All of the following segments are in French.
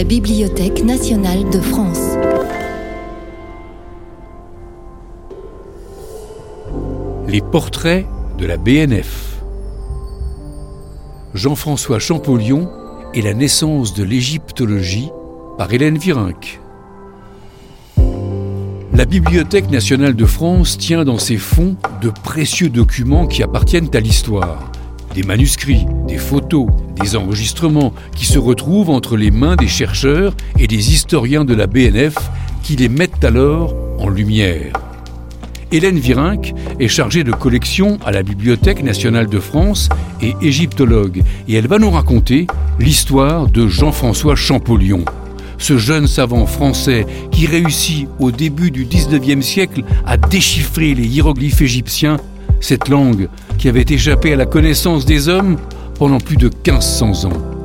la Bibliothèque nationale de France. Les portraits de la BNF. Jean-François Champollion et la naissance de l'égyptologie par Hélène Virenque. La Bibliothèque nationale de France tient dans ses fonds de précieux documents qui appartiennent à l'histoire. Des manuscrits, des photos, des enregistrements qui se retrouvent entre les mains des chercheurs et des historiens de la BNF qui les mettent alors en lumière. Hélène Virenque est chargée de collection à la Bibliothèque nationale de France et égyptologue, et elle va nous raconter l'histoire de Jean-François Champollion ce jeune savant français qui réussit au début du 19e siècle à déchiffrer les hiéroglyphes égyptiens, cette langue qui avait échappé à la connaissance des hommes pendant plus de 1500 ans.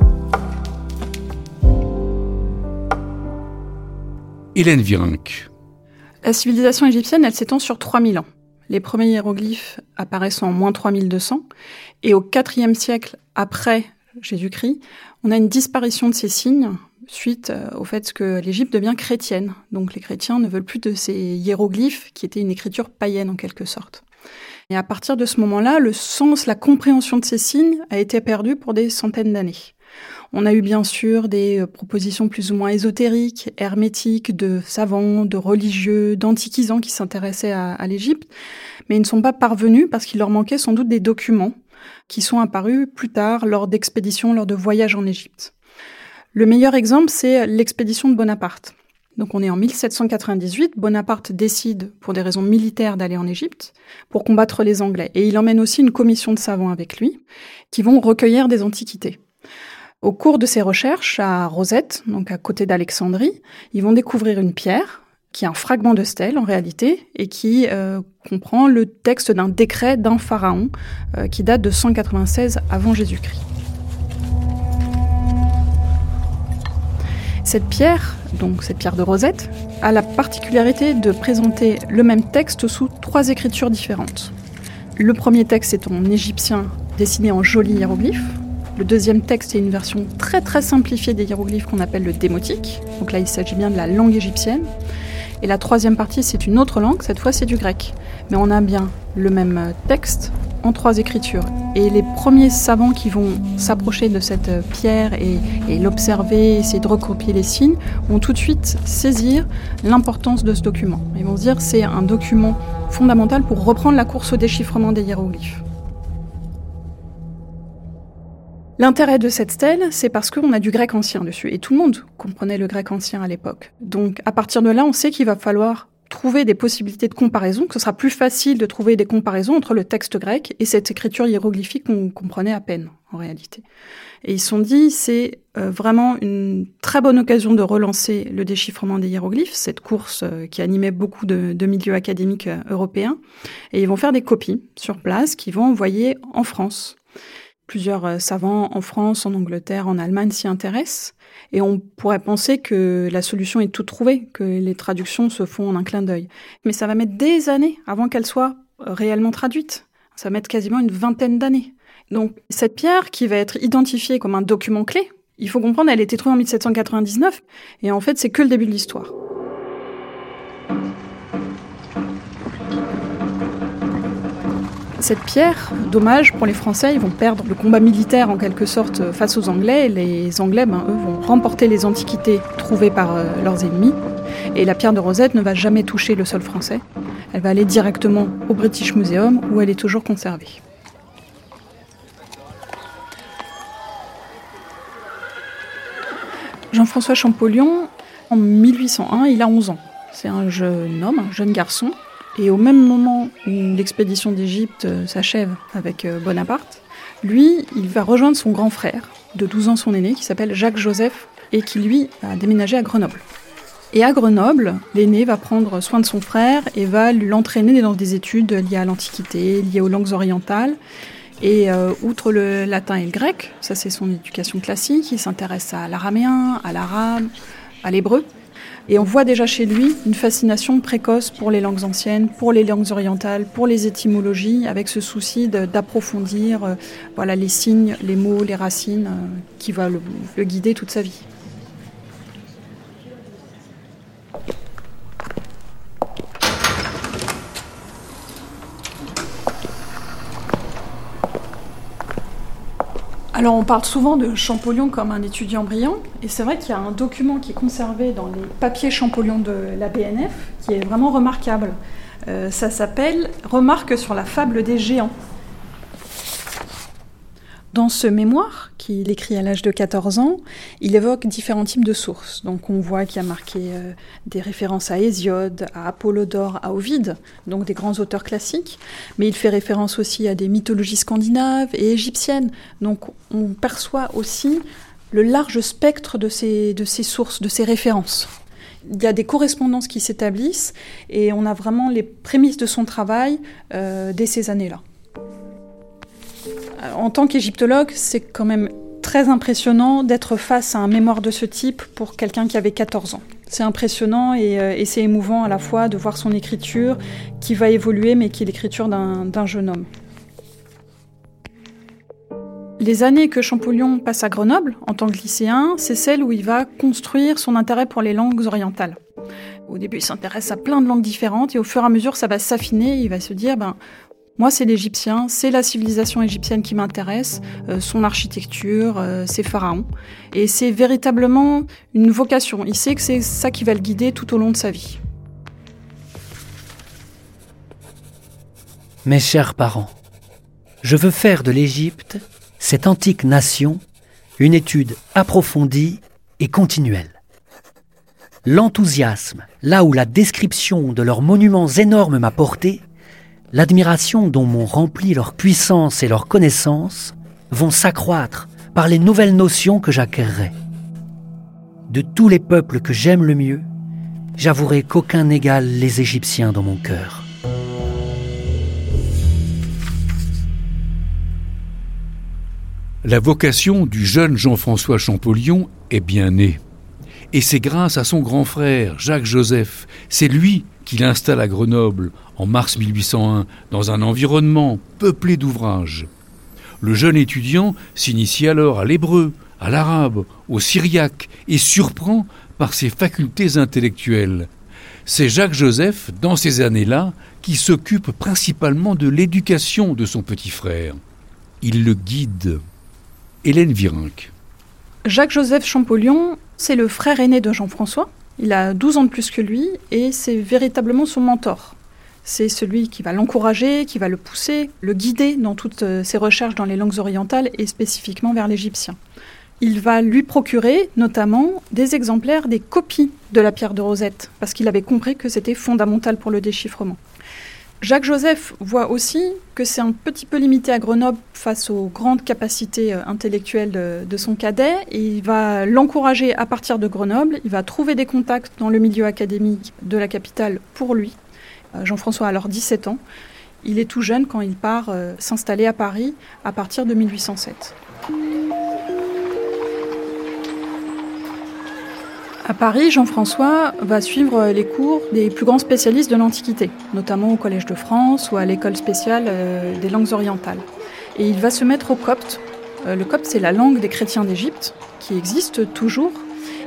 Hélène Virenque. La civilisation égyptienne, elle s'étend sur 3000 ans. Les premiers hiéroglyphes apparaissent en moins 3200 et au IVe siècle après Jésus-Christ, on a une disparition de ces signes suite euh, au fait que l'Égypte devient chrétienne. Donc les chrétiens ne veulent plus de ces hiéroglyphes qui étaient une écriture païenne en quelque sorte. Et à partir de ce moment-là, le sens, la compréhension de ces signes a été perdu pour des centaines d'années. On a eu bien sûr des euh, propositions plus ou moins ésotériques, hermétiques, de savants, de religieux, d'antiquisants qui s'intéressaient à, à l'Égypte, mais ils ne sont pas parvenus parce qu'il leur manquait sans doute des documents qui sont apparus plus tard lors d'expéditions, lors de voyages en Égypte. Le meilleur exemple, c'est l'expédition de Bonaparte. Donc on est en 1798, Bonaparte décide pour des raisons militaires d'aller en Égypte pour combattre les Anglais. Et il emmène aussi une commission de savants avec lui qui vont recueillir des antiquités. Au cours de ces recherches à Rosette, donc à côté d'Alexandrie, ils vont découvrir une pierre qui est un fragment de stèle en réalité et qui euh, comprend le texte d'un décret d'un pharaon euh, qui date de 196 avant Jésus-Christ. Cette pierre, donc cette pierre de Rosette, a la particularité de présenter le même texte sous trois écritures différentes. Le premier texte est en égyptien dessiné en jolis hiéroglyphes. Le deuxième texte est une version très très simplifiée des hiéroglyphes qu'on appelle le démotique. Donc là, il s'agit bien de la langue égyptienne. Et la troisième partie, c'est une autre langue, cette fois c'est du grec. Mais on a bien le même texte en trois écritures. Et les premiers savants qui vont s'approcher de cette pierre et, l'observer, essayer de recopier les signes, vont tout de suite saisir l'importance de ce document. Ils vont se dire c'est un document fondamental pour reprendre la course au déchiffrement des hiéroglyphes. L'intérêt de cette stèle, c'est parce qu'on a du grec ancien dessus, et tout le monde comprenait le grec ancien à l'époque. Donc à partir de là, on sait qu'il va falloir trouver des possibilités de comparaison, que ce sera plus facile de trouver des comparaisons entre le texte grec et cette écriture hiéroglyphique qu'on comprenait à peine en réalité. Et ils se sont dit, c'est euh, vraiment une très bonne occasion de relancer le déchiffrement des hiéroglyphes, cette course euh, qui animait beaucoup de, milieux académiques euh, européens. Et ils vont faire des copies sur place qu'ils vont envoyer en France. Plusieurs savants en France, en Angleterre, en Allemagne s'y intéressent. Et on pourrait penser que la solution est toute trouvée, que les traductions se font en un clin d'œil. Mais ça va mettre des années avant qu'elles soient réellement traduites. Ça va mettre quasiment une vingtaine d'années. Donc cette pierre qui va être identifiée comme un document clé, il faut comprendre, elle a été trouvée en 1799, et en fait c'est que le début de l'histoire. Cette pierre, dommage pour les Français, ils vont perdre le combat militaire en quelque sorte face aux Anglais. Les Anglais, ben, eux, vont remporter les antiquités trouvées par euh, leurs ennemis. Et la pierre de Rosette ne va jamais toucher le sol français. Elle va aller directement au British Museum où elle est toujours conservée. Jean-François Champollion, en 1801, il a 11 ans. C'est un jeune homme, un jeune garçon, et au même moment où l'expédition d'Égypte euh, s'achève avec euh, Bonaparte, lui, il va rejoindre son grand frère, de 12 ans son aîné, qui s'appelle Jacques Joseph, et qui lui a déménagé à Grenoble. Et à Grenoble, l'aîné va prendre soin de son frère et va l'entraîner dans des études liées à l'Antiquité, liées aux langues orientales. Et euh, outre le latin et le grec, ça c'est son éducation classique, il s'intéresse à l'araméen, à l'arabe, à l'hébreu. Et on voit déjà chez lui une fascination précoce pour les langues anciennes, pour les langues orientales, pour les étymologies, avec ce souci d'approfondir euh, voilà, les signes, les mots, les racines, euh, qui va le, guider toute sa vie. Alors on parle souvent de Champollion comme un étudiant brillant, et c'est vrai qu'il y a un document qui est conservé dans les papiers Champollion de la BNF qui est vraiment remarquable. Euh, ça s'appelle Remarque sur la fable des géants. Dans ce mémoire, qu'il écrit à l'âge de 14 ans, il évoque différents types de sources. Donc on voit qu'il a marqué euh, des références à Hésiode, à Apollodore, à Ovide, donc des grands auteurs classiques, mais il fait référence aussi à des mythologies scandinaves et égyptiennes. Donc on perçoit aussi le large spectre de ces, de ces sources, de ces références. Il y a des correspondances qui s'établissent et on a vraiment les prémices de son travail euh, dès ces années-là. Euh, en tant qu'égyptologue, c'est quand même très impressionnant d'être face à un mémoire de ce type pour quelqu'un qui avait 14 ans. C'est impressionnant euh, et, c'est émouvant à la fois de voir son écriture qui va évoluer mais qui est l'écriture d'un jeune homme. Les années que Champollion passe à Grenoble en tant que lycéen, c'est celle où il va construire son intérêt pour les langues orientales. Au début, il s'intéresse à plein de langues différentes et au fur et à mesure, ça va s'affiner. Il va se dire, ben, moi, c'est l'Égyptien, c'est la civilisation égyptienne qui m'intéresse, euh, son architecture, euh, ses pharaons. Et c'est véritablement une vocation. Il sait que c'est ça qui va le guider tout au long de sa vie. Mes chers parents, je veux faire de l'Égypte, cette antique nation, une étude approfondie et continuelle. L'enthousiasme, là où la description de leurs monuments énormes m'a porté, l'admiration dont m'ont rempli leur puissance et leur connaissance vont s'accroître par les nouvelles notions que j'acquerrai. De tous les peuples que j'aime le mieux, j'avouerai qu'aucun n'égale les Égyptiens dans mon cœur. La vocation du jeune Jean-François Champollion est bien née. Et c'est grâce à son grand frère, Jacques-Joseph. C'est lui qui l'installe à Grenoble en mars 1801 dans un environnement peuplé d'ouvrages. Le jeune étudiant s'initie alors à l'hébreu, à l'arabe, au syriaque et surprend par ses facultés intellectuelles. C'est Jacques Joseph, dans ces années-là, qui s'occupe principalement de l'éducation de son petit frère. Il le guide. Hélène Virenque. Jacques-Joseph Champollion, c'est le frère aîné de Jean-François? Il a 12 ans de plus que lui et c'est véritablement son mentor. C'est celui qui va l'encourager, qui va le pousser, le guider dans toutes euh, ses recherches dans les langues orientales et spécifiquement vers l'égyptien. Il va lui procurer notamment des exemplaires des copies de la pierre de Rosette, parce qu'il avait compris que c'était fondamental pour le déchiffrement. Jacques Joseph voit aussi que c'est un petit peu limité à Grenoble face aux grandes capacités euh, intellectuelles de, son cadet. il va l'encourager à partir de Grenoble. Il va trouver des contacts dans le milieu académique de la capitale pour lui. Euh, Jean-François a alors 17 ans. Il est tout jeune quand il part euh, s'installer à Paris à partir de 1807. À Paris, Jean-François va suivre les cours des plus grands spécialistes de l'Antiquité, notamment au Collège de France ou à l'école spéciale euh, des langues orientales. Et il va se mettre au copte. Euh, le copte, c'est la langue des chrétiens d'Égypte, qui existe toujours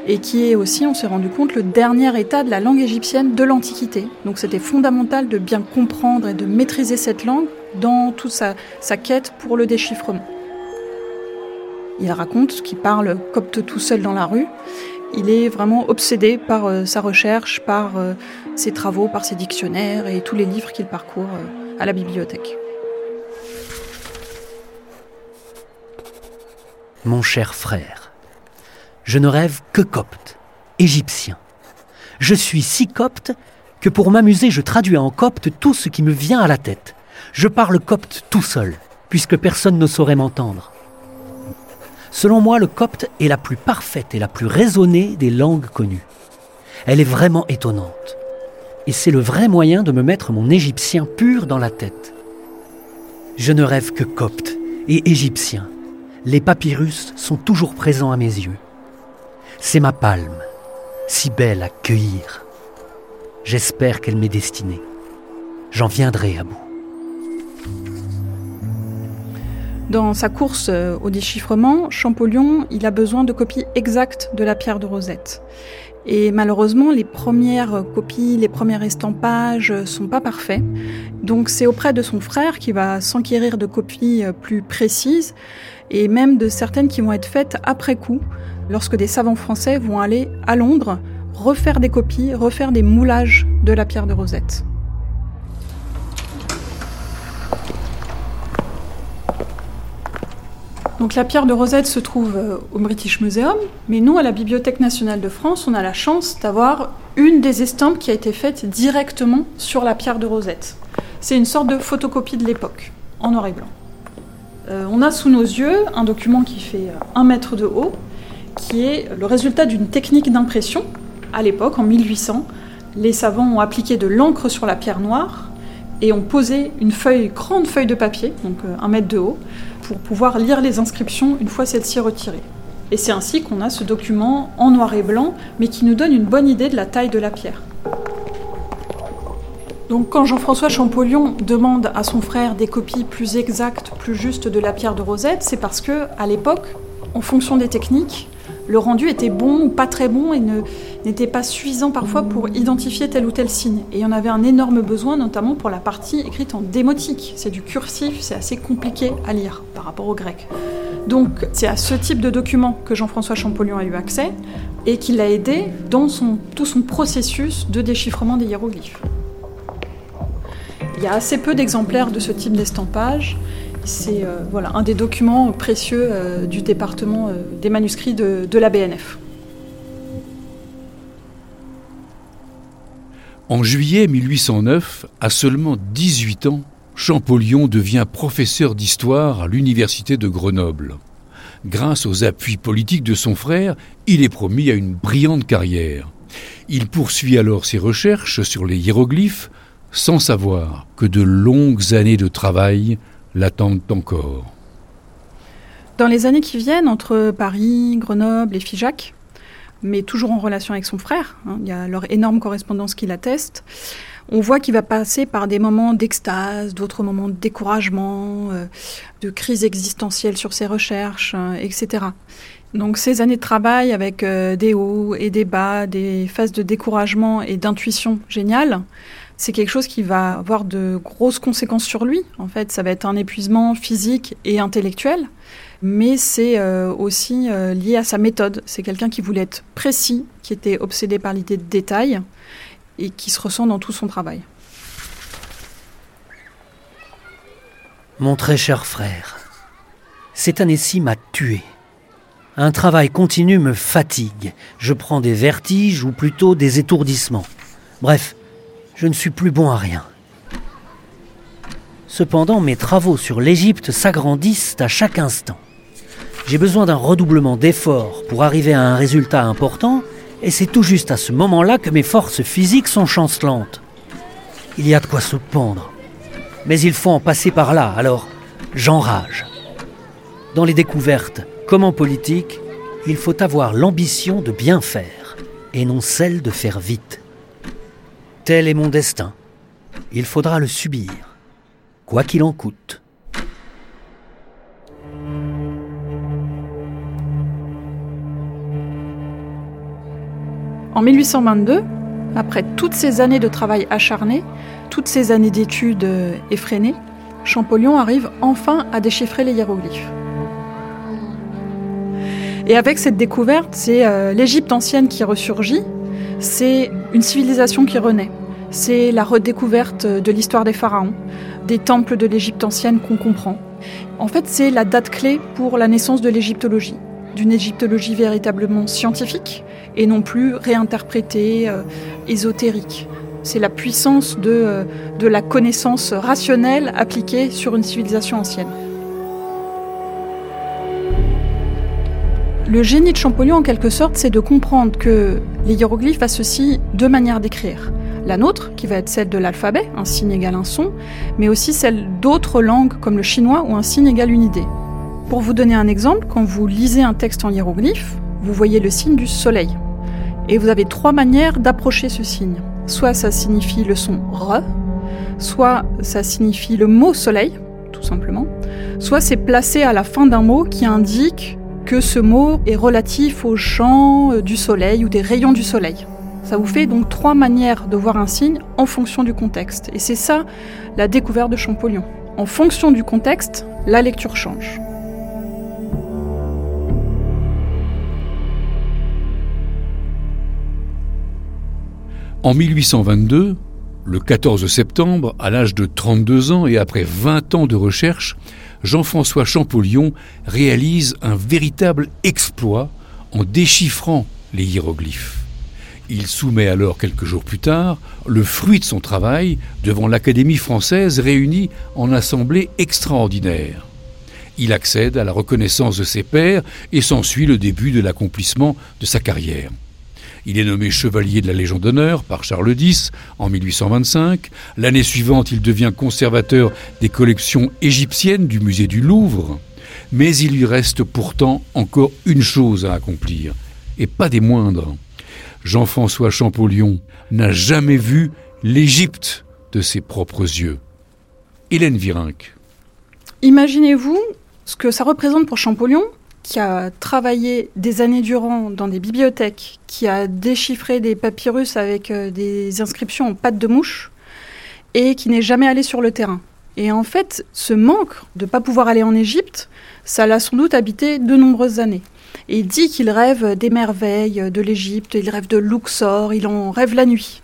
et qui est aussi, on s'est rendu compte, le dernier état de la langue égyptienne de l'Antiquité. Donc c'était fondamental de bien comprendre et de maîtriser cette langue dans toute sa, sa quête pour le déchiffrement. Il raconte qu'il parle copte tout seul dans la rue il est vraiment obsédé par euh, sa recherche, par euh, ses travaux, par ses dictionnaires et tous les livres qu'il parcourt euh, à la bibliothèque. Mon cher frère, je ne rêve que copte, égyptien. Je suis si copte que pour m'amuser, je traduis en copte tout ce qui me vient à la tête. Je parle copte tout seul, puisque personne ne saurait m'entendre. Selon moi, le copte est la plus parfaite et la plus raisonnée des langues connues. Elle est vraiment étonnante. Et c'est le vrai moyen de me mettre mon égyptien pur dans la tête. Je ne rêve que copte et égyptien. Les papyrus sont toujours présents à mes yeux. C'est ma palme, si belle à cueillir. J'espère qu'elle m'est destinée. J'en viendrai à bout. Dans sa course euh, au déchiffrement, Champollion, il a besoin de copies exactes de la pierre de Rosette. Et malheureusement, les premières copies, les premiers estampages sont pas parfaits. Donc c'est auprès de son frère qu'il va s'enquérir de copies euh, plus précises. et même de certaines qui vont être faites après coup, lorsque des savants français vont aller à Londres refaire des copies, refaire des moulages de la pierre de Rosette. Donc la pierre de Rosette se trouve euh, au British Museum, mais nous, à la Bibliothèque nationale de France, on a la chance d'avoir une des estampes qui a été faite directement sur la pierre de Rosette. C'est une sorte de photocopie de l'époque, en noir et blanc. Euh, on a sous nos yeux un document qui fait euh, un mètre de haut, qui est le résultat d'une technique d'impression. À l'époque, en 1800, les savants ont appliqué de l'encre sur la pierre noire et ont posé une grande feuille de papier, donc un mètre de haut, pour pouvoir lire les inscriptions une fois celles-ci retirées. Et c'est ainsi qu'on a ce document en noir et blanc, mais qui nous donne une bonne idée de la taille de la pierre. Donc quand Jean-François Champollion demande à son frère des copies plus exactes, plus justes de la pierre de Rosette, c'est parce que à l'époque, en fonction des techniques, le rendu était bon ou pas très bon et n'était pas suffisant parfois pour identifier tel ou tel signe. Et en avait un énorme besoin, notamment pour la partie écrite en démotique. C'est du cursif, c'est assez compliqué à lire par rapport au grec. Donc c'est à ce type de document que Jean-François Champollion a eu accès et qui l'a aidé dans tout son processus de déchiffrement des hiéroglyphes. Il y a assez peu d'exemplaires de ce type d'estampage c'est euh, voilà, un des documents précieux euh, du département euh, des manuscrits de, de la BNF. En juillet 1809, à seulement 18 ans, Champollion devient professeur d'histoire à l'université de Grenoble. Grâce aux appuis politiques de son frère, il est promis à une brillante carrière. Il poursuit alors ses recherches sur les hiéroglyphes sans savoir que de longues années de travail l'attendent encore. Dans les années qui viennent, entre Paris, Grenoble et Figeac, mais toujours en relation avec son frère, hein, il y a leur énorme correspondance qui l'atteste, on voit qu'il va passer par des moments d'extase, d'autres moments de découragement, euh, de crise existentielle sur ses recherches, euh, etc. Donc ces années de travail avec euh, des hauts et des bas, des phases de découragement et d'intuition géniale, c'est quelque chose qui va avoir de grosses conséquences sur lui. En fait, ça va être un épuisement physique et intellectuel, mais c'est euh, aussi euh, lié à sa méthode. C'est quelqu'un qui voulait être précis, qui était obsédé par l'idée de détail et qui se ressent dans tout son travail. Mon très cher frère, cette année-ci m'a tué. Un travail continu me fatigue. Je prends des vertiges ou plutôt des étourdissements. Bref, je ne suis plus bon à rien. Cependant, mes travaux sur l'Égypte s'agrandissent à chaque instant. J'ai besoin d'un redoublement d'efforts pour arriver à un résultat important, et c'est tout juste à ce moment-là que mes forces physiques sont chancelantes. Il y a de quoi se pendre. Mais il faut en passer par là, alors j'enrage. Dans les découvertes, comme en politique, il faut avoir l'ambition de bien faire, et non celle de faire vite. Tel est mon destin. Il faudra le subir, quoi qu'il en coûte. En 1822, après toutes ces années de travail acharné, toutes ces années d'études effrénées, Champollion arrive enfin à déchiffrer les hiéroglyphes. Et avec cette découverte, c'est euh, l'Égypte ancienne qui ressurgit, c'est une civilisation qui renaît. C'est la redécouverte de l'histoire des pharaons, des temples de l'Égypte ancienne qu'on comprend. En fait, c'est la date clé pour la naissance de l'égyptologie, d'une égyptologie véritablement scientifique et non plus réinterprétée, euh, ésotérique. C'est la puissance de, euh, de la connaissance rationnelle appliquée sur une civilisation ancienne. Le génie de Champollion, en quelque sorte, c'est de comprendre que les hiéroglyphes associent deux manières d'écrire. La nôtre, qui va être celle de l'alphabet, un signe égale un son, mais aussi celle d'autres langues comme le chinois où un signe égale une idée. Pour vous donner un exemple, quand vous lisez un texte en hiéroglyphe, vous voyez le signe du soleil. Et vous avez trois manières d'approcher ce signe. Soit ça signifie le son re, soit ça signifie le mot soleil, tout simplement, soit c'est placé à la fin d'un mot qui indique que ce mot est relatif au champ euh, du soleil ou des rayons du soleil. Ça vous fait donc trois manières de voir un signe en fonction du contexte. Et c'est ça la découverte de Champollion. En fonction du contexte, la lecture change. En 1822, le 14 septembre, à l'âge de 32 ans et après 20 ans de recherche, Jean-François Champollion réalise un véritable exploit en déchiffrant les hiéroglyphes. Il soumet alors quelques jours plus tard le fruit de son travail devant l'Académie française réunie en assemblée extraordinaire. Il accède à la reconnaissance de ses pairs et s'ensuit le début de l'accomplissement de sa carrière. Il est nommé chevalier de la Légion d'honneur par Charles X en 1825. L'année suivante, il devient conservateur des collections égyptiennes du musée du Louvre. Mais il lui reste pourtant encore une chose à accomplir, et pas des moindres. Jean-François Champollion n'a jamais vu l'Égypte de ses propres yeux. Hélène Virenque. Imaginez-vous ce que ça représente pour Champollion qui a travaillé des années durant dans des bibliothèques, qui a déchiffré des papyrus avec euh, des inscriptions en pattes de mouche, et qui n'est jamais allé sur le terrain. Et en fait, ce manque de ne pas pouvoir aller en Égypte, ça l'a sans doute habité de nombreuses années. Il dit qu'il rêve des merveilles de l'Égypte, il rêve de Luxor, il en rêve la nuit.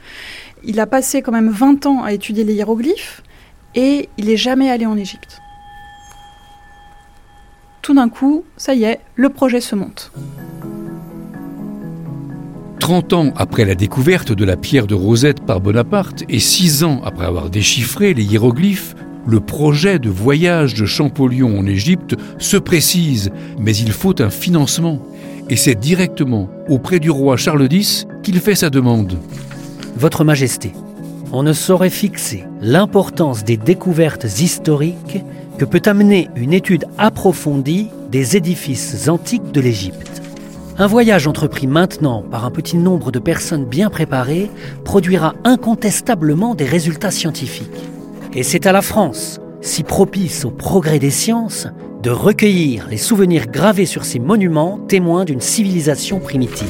Il a passé quand même 20 ans à étudier les hiéroglyphes, et il n'est jamais allé en Égypte tout d'un coup, ça y est, le projet se monte. 30 ans après la découverte de la pierre de Rosette par Bonaparte et 6 ans après avoir déchiffré les hiéroglyphes, le projet de voyage de Champollion en Égypte se précise, mais il faut un financement. Et c'est directement auprès du roi Charles X qu'il fait sa demande. Votre Majesté, on ne saurait fixer l'importance des découvertes historiques que peut amener une étude approfondie des édifices antiques de l'Égypte. Un voyage entrepris maintenant par un petit nombre de personnes bien préparées produira incontestablement des résultats scientifiques. Et c'est à la France, si propice au progrès des sciences, de recueillir les souvenirs gravés sur ces monuments témoins d'une civilisation primitive,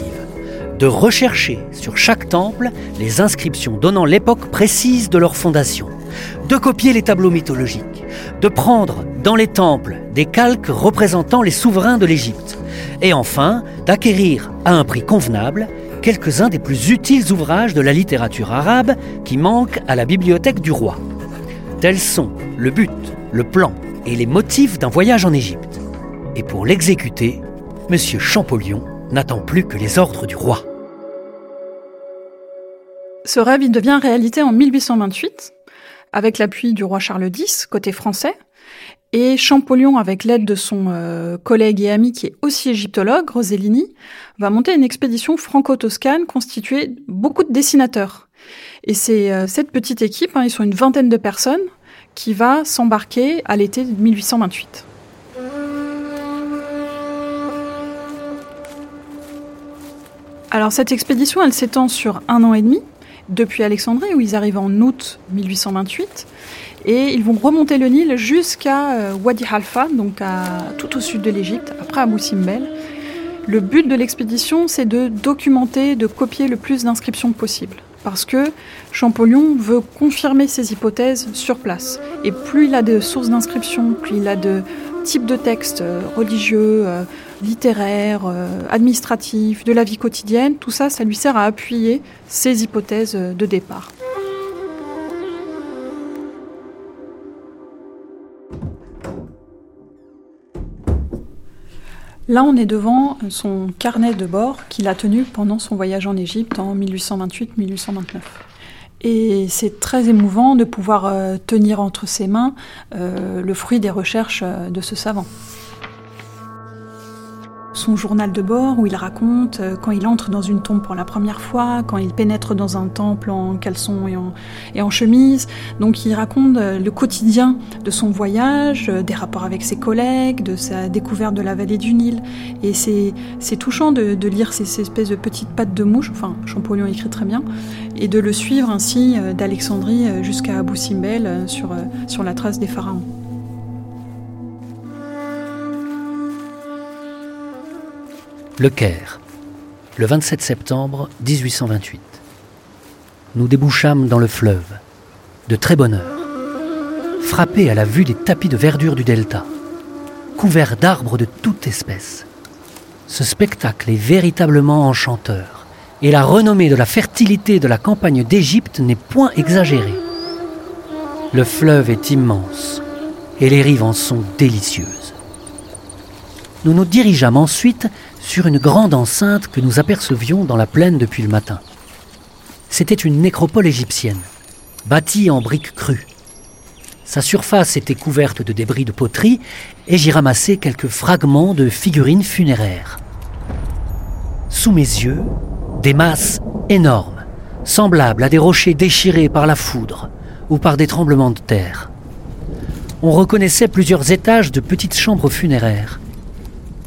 de rechercher sur chaque temple les inscriptions donnant l'époque précise de leur fondation, de copier les tableaux mythologiques, de prendre dans les temples des calques représentant les souverains de l'Égypte, et enfin d'acquérir à un prix convenable quelques-uns des plus utiles ouvrages de la littérature arabe qui manquent à la bibliothèque du roi. Tels sont le but, le plan et les motifs d'un voyage en Égypte. Et pour l'exécuter, M. Champollion n'attend plus que les ordres du roi. Ce rêve, devient réalité en 1828 avec l'appui du roi Charles X, côté français, et Champollion, avec l'aide de son euh, collègue et ami qui est aussi égyptologue, Rosellini, va monter une expédition franco-toscane constituée de beaucoup de dessinateurs. Et c'est euh, cette petite équipe, hein, ils sont une vingtaine de personnes, qui va s'embarquer à l'été 1828. Alors cette expédition, elle s'étend sur un an et demi, depuis Alexandrie, où ils arrivent en août 1828. Et ils vont remonter le Nil jusqu'à euh, Wadi Halfa, donc tout au sud de l'Égypte, après Abou Simbel. Le but de l'expédition, c'est de documenter, de copier le plus d'inscriptions possible. Parce que Champollion veut confirmer ses hypothèses sur place. Et plus il a de sources d'inscriptions, plus il a de types de textes euh, religieux, euh, littéraire, euh, administratif, de la vie quotidienne, tout ça, ça lui sert à appuyer ses hypothèses de départ. Là, on est devant son carnet de bord qu'il a tenu pendant son voyage en Égypte en 1828-1829. Et c'est très émouvant de pouvoir euh, tenir entre ses mains le fruit des recherches de ce savant son journal de bord où il raconte euh, quand il entre dans une tombe pour la première fois, quand il pénètre dans un temple en caleçon et en, chemise. Donc il raconte euh, le quotidien de son voyage, euh, des rapports avec ses collègues, de sa découverte de la vallée du Nil. Et c'est, touchant de, lire ces, espèces de petites pattes de mouche, enfin Champollion écrit très bien, et de le suivre ainsi d'Alexandrie jusqu'à Abou Simbel sur la trace des pharaons. Le Caire, le 27 septembre 1828. Nous débouchâmes dans le fleuve, de très bonne heure, frappés à la vue des tapis de verdure du delta, couverts d'arbres de toute espèce. Ce spectacle est véritablement enchanteur, et la renommée de la fertilité de la campagne d'Égypte n'est point exagérée. Le fleuve est immense et les rives en sont délicieuses. Nous nous dirigeâmes ensuite sur une grande enceinte que nous apercevions dans la plaine depuis le matin. C'était une nécropole égyptienne, bâtie en briques crues. Sa surface était couverte de débris de poterie et j'y ramassais quelques fragments de figurines funéraires. Sous mes yeux, des masses énormes, semblables à des rochers déchirés par la foudre ou par des tremblements de terre. On reconnaissait plusieurs étages de petites chambres funéraires.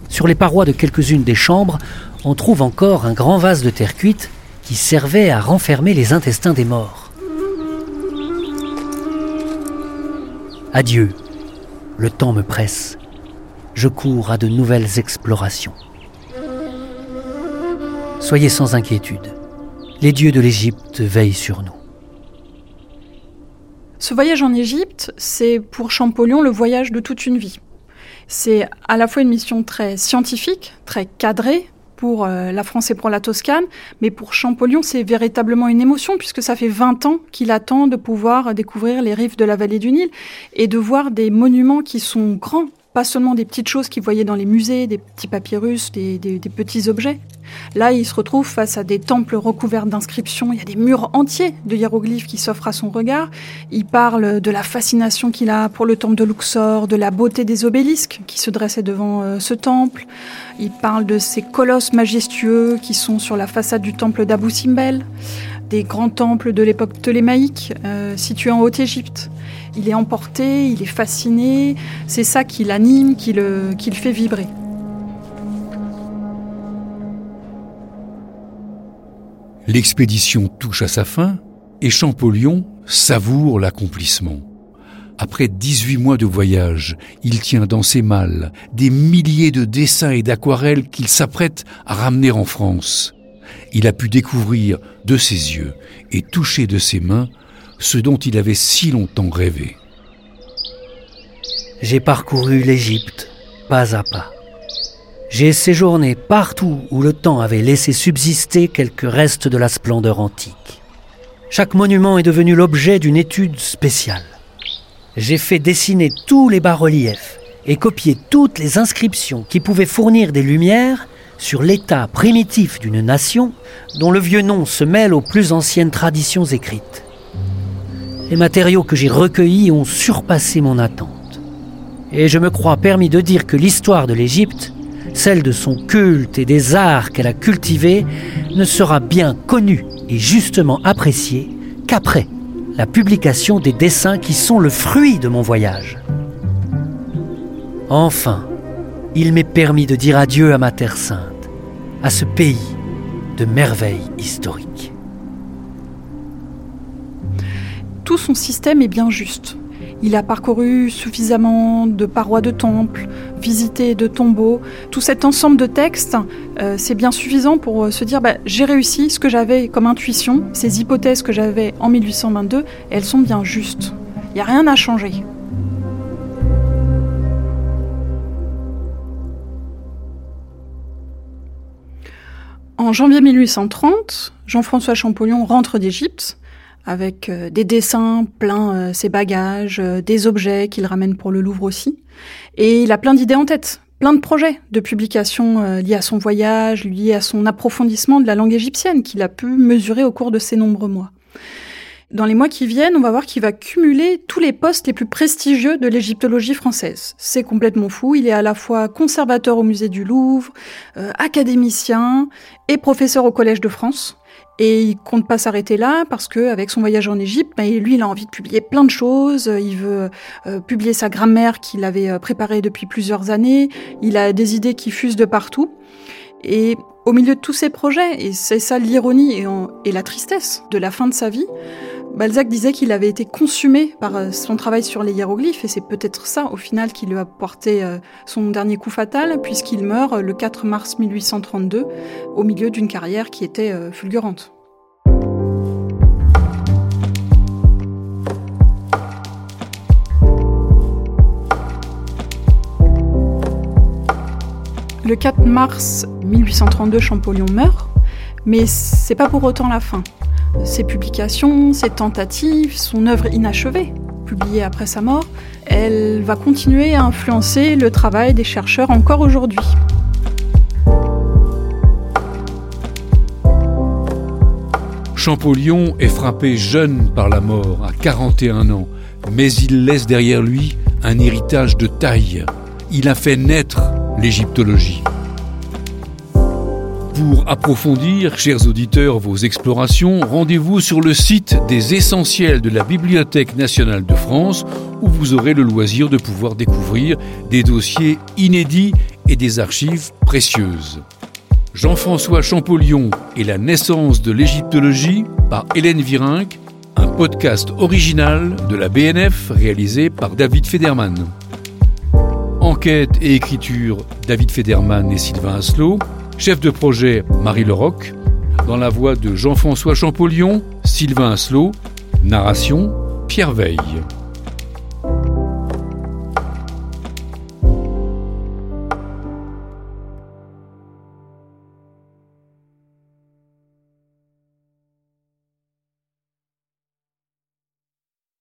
Sur les parois de quelques-unes des chambres, on trouve encore un grand vase de terre cuite qui servait à renfermer les intestins des morts. Adieu, le temps me presse. Je cours à de nouvelles explorations. Soyez sans inquiétude. Les dieux de l'Égypte veillent sur nous. Ce voyage en Égypte, c'est pour Champollion le voyage de toute une vie. C'est à la fois une mission très scientifique, très cadrée, pour euh, la France et pour la Toscane, mais pour Champollion, c'est véritablement une émotion puisque ça fait 20 ans qu'il attend de pouvoir découvrir les rives de la vallée du Nil et de voir des monuments qui sont grands, pas seulement des petites choses qu'il voyait dans les musées, des petits papyrus, des, des, petits objets. Là, il se retrouve face à des temples recouverts d'inscriptions. Il y a des murs entiers de hiéroglyphes qui s'offrent à son regard. Il parle de la fascination qu'il a pour le temple de Luxor, de la beauté des obélisques qui se dressaient devant euh, ce temple. Il parle de ces colosses majestueux qui sont sur la façade du temple d'Abou Simbel, des grands temples de l'époque ptolémaïque euh, situés en Haute-Égypte. Il est emporté, il est fasciné, c'est ça qui l'anime, qui le, qui le fait vibrer. L'expédition touche à sa fin et Champollion savoure l'accomplissement. Après 18 mois de voyage, il tient dans ses malles des milliers de dessins et d'aquarelles qu'il s'apprête à ramener en France. Il a pu découvrir de ses yeux et toucher de ses mains ce dont il avait si longtemps rêvé. J'ai parcouru l'Égypte pas à pas. J'ai séjourné partout où le temps avait laissé subsister quelques restes de la splendeur antique. Chaque monument est devenu l'objet d'une étude spéciale. J'ai fait dessiner tous les bas-reliefs et copier toutes les inscriptions qui pouvaient fournir des lumières sur l'état primitif d'une nation dont le vieux nom se mêle aux plus anciennes traditions écrites. Les matériaux que j'ai recueillis ont surpassé mon attente. Et je me crois permis de dire que l'histoire de l'Égypte, celle de son culte et des arts qu'elle a cultivés, ne sera bien connue et justement appréciée qu'après la publication des dessins qui sont le fruit de mon voyage. Enfin, il m'est permis de dire adieu à ma Terre sainte, à ce pays de merveilles historiques. Tout son système est bien juste. Il a parcouru suffisamment de parois de temples, visité de tombeaux. Tout cet ensemble de textes, euh, c'est bien suffisant pour euh, se dire bah, j'ai réussi ce que j'avais comme intuition, ces hypothèses que j'avais en 1822, elles sont bien justes. Il n'y a rien à changer. En janvier 1830, Jean-François Champollion rentre d'Égypte avec euh, des dessins plein euh, ses bagages, euh, des objets qu'il ramène pour le Louvre aussi. Et il a plein d'idées en tête, plein de projets de publications liés à son voyage, liés à son approfondissement de la langue égyptienne qu'il a pu mesurer au cours de ces nombreux mois. Dans les mois qui viennent, on va voir qu'il va cumuler tous les postes les plus prestigieux de l'égyptologie française. C'est complètement fou. Il est à la fois conservateur au musée du Louvre, académicien et professeur au Collège de France. Et il compte pas s'arrêter là parce que avec son voyage en Égypte, bah, lui, il a envie de publier plein de choses. Il veut euh, publier sa grammaire qu'il avait euh, préparée depuis plusieurs années. Il a des idées qui fusent de partout. Et au milieu de tous ces projets, et c'est ça l'ironie et, la tristesse de la fin de sa vie, Balzac disait qu'il avait été consumé par euh, son travail sur les hiéroglyphes, et c'est peut-être ça, au final, qui lui a porté son dernier coup fatal, puisqu'il meurt le 4 mars 1832, au milieu d'une carrière qui était fulgurante. Le 4 mars 1832, Champollion meurt, Mais c'est pas pour autant la fin. Ses publications, ses tentatives, son œuvre inachevée, publiée après sa mort, elle va continuer à influencer le travail des chercheurs encore aujourd'hui. Champollion est frappé jeune par la mort, à 41 ans, mais il laisse derrière lui un héritage de taille. Il a fait naître l'égyptologie. Pour approfondir, chers auditeurs, vos explorations, rendez-vous sur le site des essentiels de la Bibliothèque nationale de France, où vous aurez le loisir de pouvoir découvrir des dossiers inédits et des archives précieuses. Jean-François Champollion et la naissance de l'égyptologie par Hélène Virinck, un podcast original de la BNF réalisé par David Federman. Enquête et écriture David Federman et Sylvain Asselot. Chef de projet Marie Leroc. Dans la voix de Jean-François Champollion, Sylvain Asselot. Narration Pierre Veille.